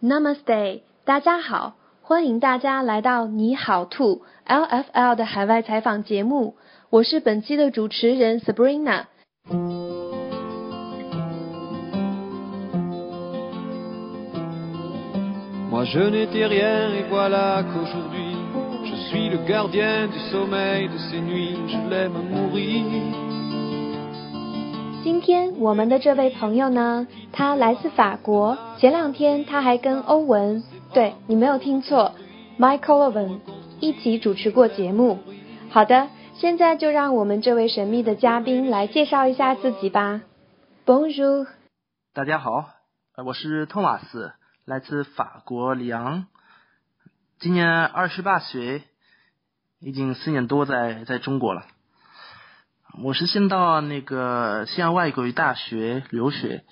Namaste，大家好，欢迎大家来到你好兔 LFL 的海外采访节目，我是本期的主持人 Sabrina。今天我们的这位朋友呢，他来自法国。前两天他还跟欧文，对你没有听错，Michael Owen 一起主持过节目。好的，现在就让我们这位神秘的嘉宾来介绍一下自己吧。Bonjour，大家好，我是托马斯，来自法国里昂，今年二十八岁，已经四年多在在中国了。我是先到那个西安外国语大学留学，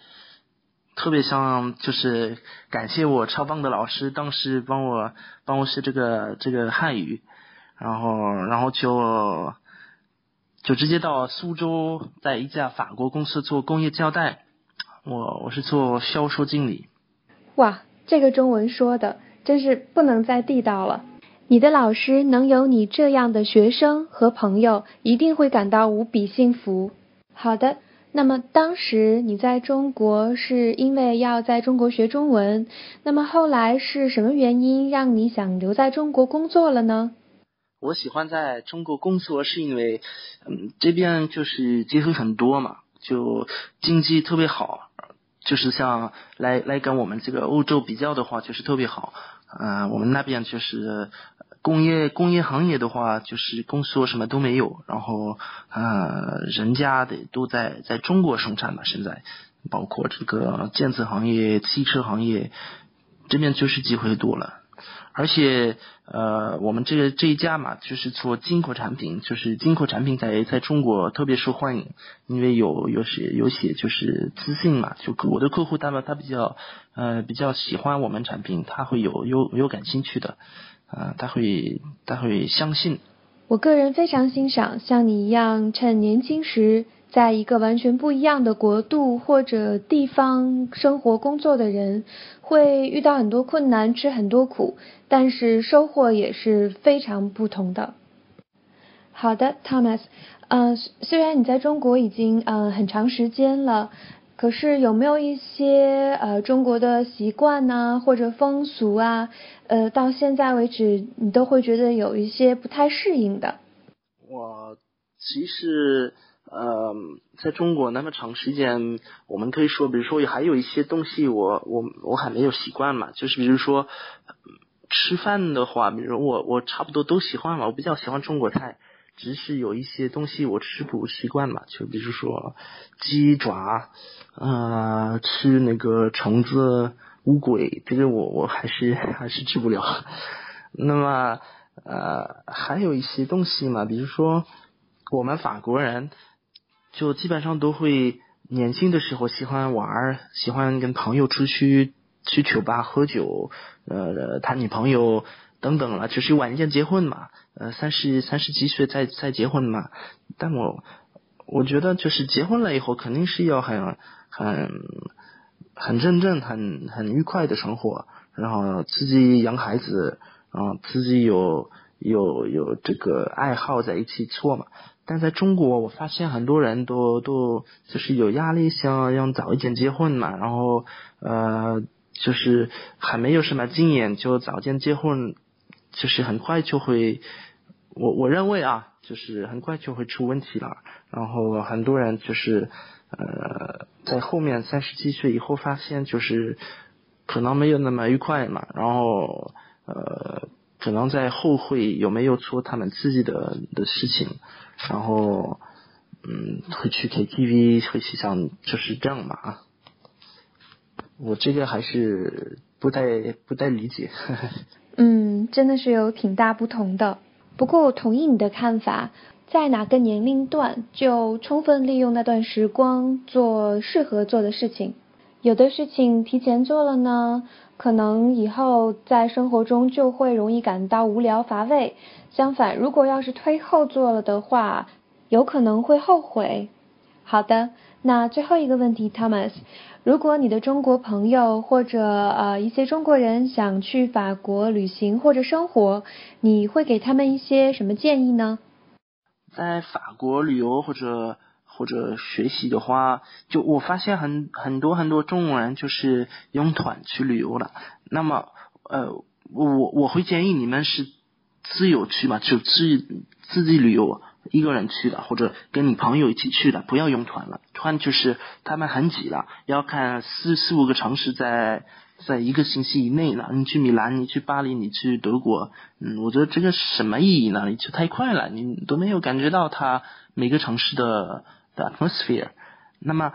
特别想就是感谢我超棒的老师，当时帮我帮我学这个这个汉语，然后然后就就直接到苏州，在一家法国公司做工业胶带，我我是做销售经理。哇，这个中文说的真是不能再地道了。你的老师能有你这样的学生和朋友，一定会感到无比幸福。好的，那么当时你在中国是因为要在中国学中文，那么后来是什么原因让你想留在中国工作了呢？我喜欢在中国工作，是因为嗯这边就是机会很多嘛，就经济特别好，就是像来来跟我们这个欧洲比较的话，就是特别好。啊，我们那边就是。工业工业行业的话，就是公司什么都没有，然后啊，人家的都在在中国生产嘛，现在包括这个建设行业、汽车行业这边就是机会多了，而且呃，我们这个这一家嘛，就是做进口产品，就是进口产品在在中国特别受欢迎，因为有有些有些就是自信嘛，就我的客户他们他比较呃比较喜欢我们产品，他会有有有感兴趣的。啊，他会他会相信。我个人非常欣赏像你一样，趁年轻时在一个完全不一样的国度或者地方生活工作的人，会遇到很多困难，吃很多苦，但是收获也是非常不同的。好的，Thomas，嗯，虽然你在中国已经嗯很长时间了。可是有没有一些呃中国的习惯呢，或者风俗啊，呃到现在为止你都会觉得有一些不太适应的？我其实呃在中国那么长时间，我们可以说，比如说还有一些东西我我我还没有习惯嘛，就是比如说吃饭的话，比如我我差不多都喜欢嘛，我比较喜欢中国菜。只是有一些东西我吃不习惯嘛，就比如说鸡爪，呃，吃那个虫子、乌龟，这个我我还是还是吃不了。那么呃，还有一些东西嘛，比如说我们法国人就基本上都会年轻的时候喜欢玩，喜欢跟朋友出去去酒吧喝酒，呃，谈女朋友。等等了，就是晚一点结婚嘛，呃，三十三十几岁再再结婚嘛。但我我觉得就是结婚了以后，肯定是要很很很认真、很很愉快的生活，然后自己养孩子，然后自己有有有这个爱好在一起做嘛。但在中国，我发现很多人都都就是有压力，想要早一点结婚嘛，然后呃，就是还没有什么经验就早点结婚。就是很快就会，我我认为啊，就是很快就会出问题了。然后很多人就是呃，在后面三十几岁以后发现，就是可能没有那么愉快嘛。然后呃，可能在后悔有没有做他们自己的的事情。然后嗯，会去 KTV，会去像就是这样嘛。我这个还是不太不太理解。嗯，真的是有挺大不同的。不过我同意你的看法，在哪个年龄段就充分利用那段时光做适合做的事情。有的事情提前做了呢，可能以后在生活中就会容易感到无聊乏味。相反，如果要是推后做了的话，有可能会后悔。好的，那最后一个问题，Thomas，如果你的中国朋友或者呃一些中国人想去法国旅行或者生活，你会给他们一些什么建议呢？在法国旅游或者或者学习的话，就我发现很很多很多中国人就是用团去旅游了。那么呃，我我会建议你们是自由去嘛，就自自己旅游。一个人去的，或者跟你朋友一起去的，不要用团了。团就是他们很挤了，要看四四五个城市在在一个星期以内了。你去米兰，你去巴黎，你去德国，嗯，我觉得这个什么意义呢？你去太快了，你都没有感觉到它每个城市的的 atmosphere。那么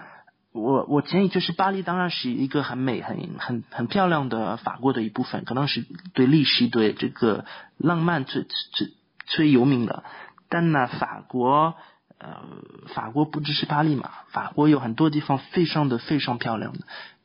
我我建议就是巴黎当然是一个很美、很很很漂亮的法国的一部分，可能是对历史、对这个浪漫最最最有名的。但呢，法国，呃，法国不只是巴黎嘛，法国有很多地方非常的非常漂亮。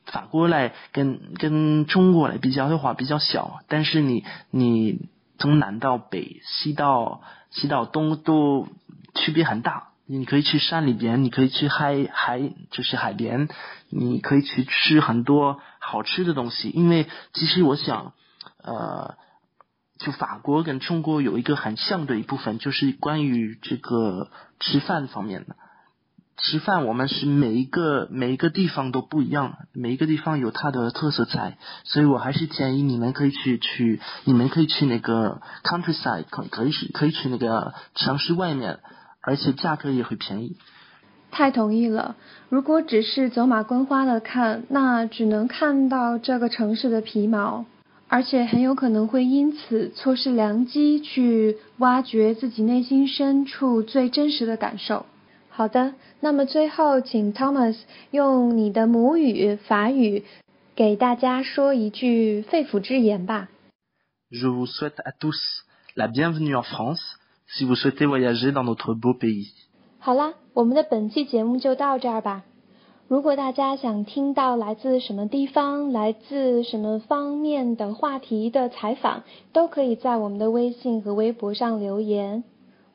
法国来跟跟中国来比较的话比较小，但是你你从南到北、西到西到东都区别很大。你可以去山里边，你可以去海海就是海边，你可以去吃很多好吃的东西。因为其实我想，呃。就法国跟中国有一个很像的一部分，就是关于这个吃饭方面的。吃饭我们是每一个每一个地方都不一样，每一个地方有它的特色菜，所以我还是建议你们可以去去，你们可以去那个 countryside，可可以去可以去那个城市外面，而且价格也会便宜。太同意了，如果只是走马观花的看，那只能看到这个城市的皮毛。而且很有可能会因此错失良机，去挖掘自己内心深处最真实的感受。好的，那么最后请 Thomas 用你的母语法语给大家说一句肺腑之言吧。Je vous souhaite à tous la bienvenue en France. Si vous souhaitez voyager dans notre beau pays. 好啦，我们的本期节目就到这儿吧。如果大家想听到来自什么地方、来自什么方面的话题的采访，都可以在我们的微信和微博上留言。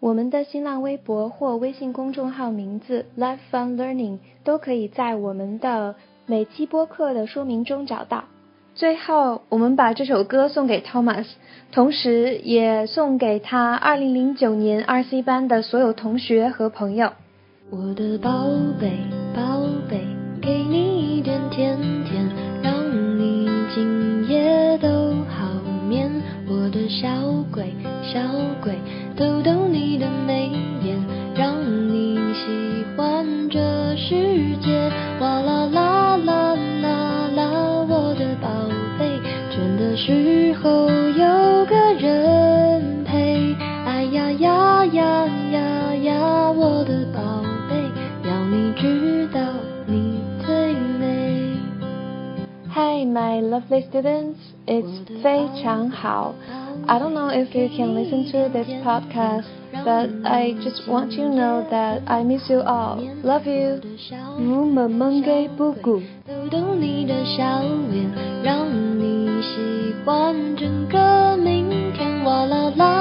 我们的新浪微博或微信公众号名字 Life Fun Learning 都可以在我们的每期播客的说明中找到。最后，我们把这首歌送给 Thomas，同时也送给他2009年 RC 班的所有同学和朋友。我的宝贝，宝贝，给你一点甜甜，让你今夜都好眠。我的小鬼，小鬼，Hi, my lovely students. It's 非常好. I don't know if you can listen to this podcast, but I just want you to know that I miss you all. Love you. 如梦梦给不顾，逗逗你的笑脸，让你喜欢整个明天。哇啦啦